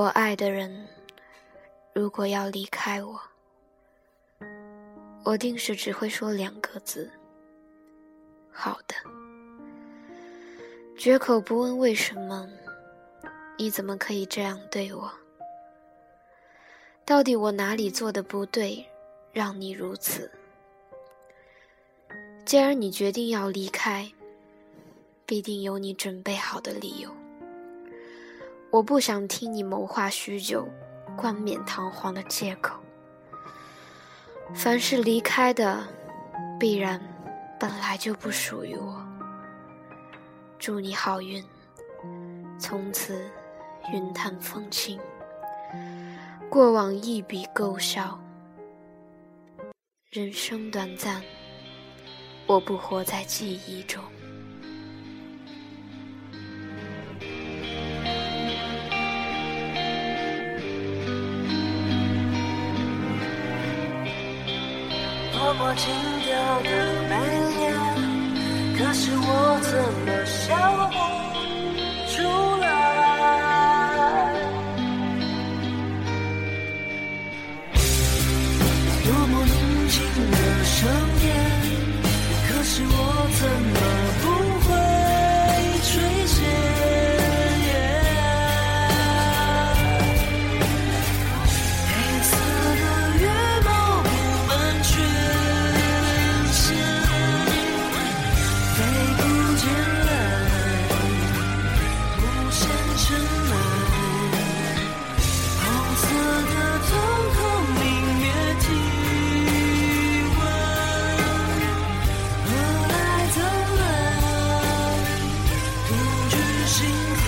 我爱的人，如果要离开我，我定是只会说两个字：好的。绝口不问为什么，你怎么可以这样对我？到底我哪里做的不对，让你如此？既然你决定要离开，必定有你准备好的理由。我不想听你谋划许久、冠冕堂皇的借口。凡是离开的，必然本来就不属于我。祝你好运，从此云淡风轻，过往一笔勾销。人生短暂，我不活在记忆中。多么精雕的眉眼，可是我怎么笑不心海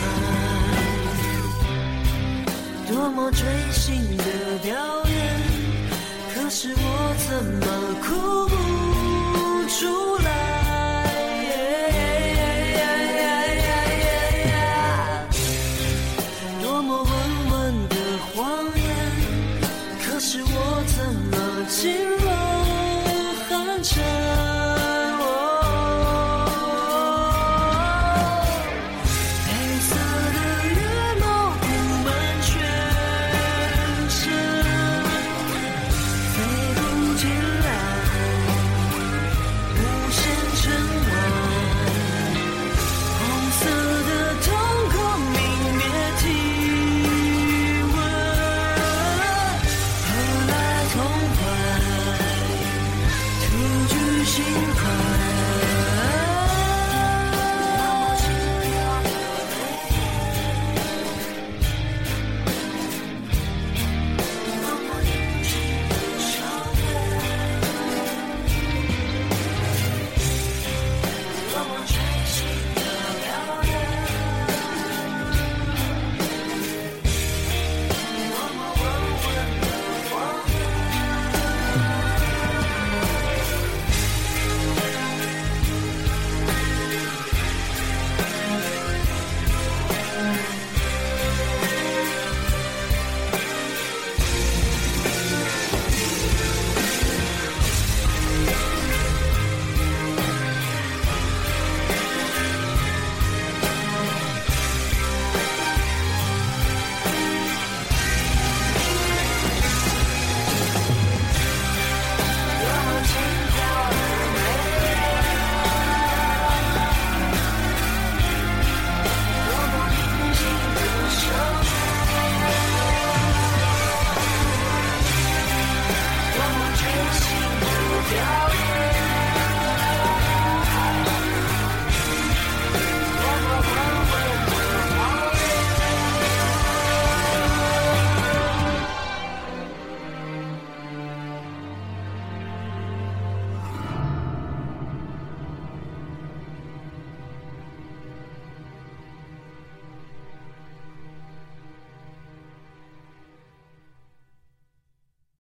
多么锥心的表演，可是我怎么哭不？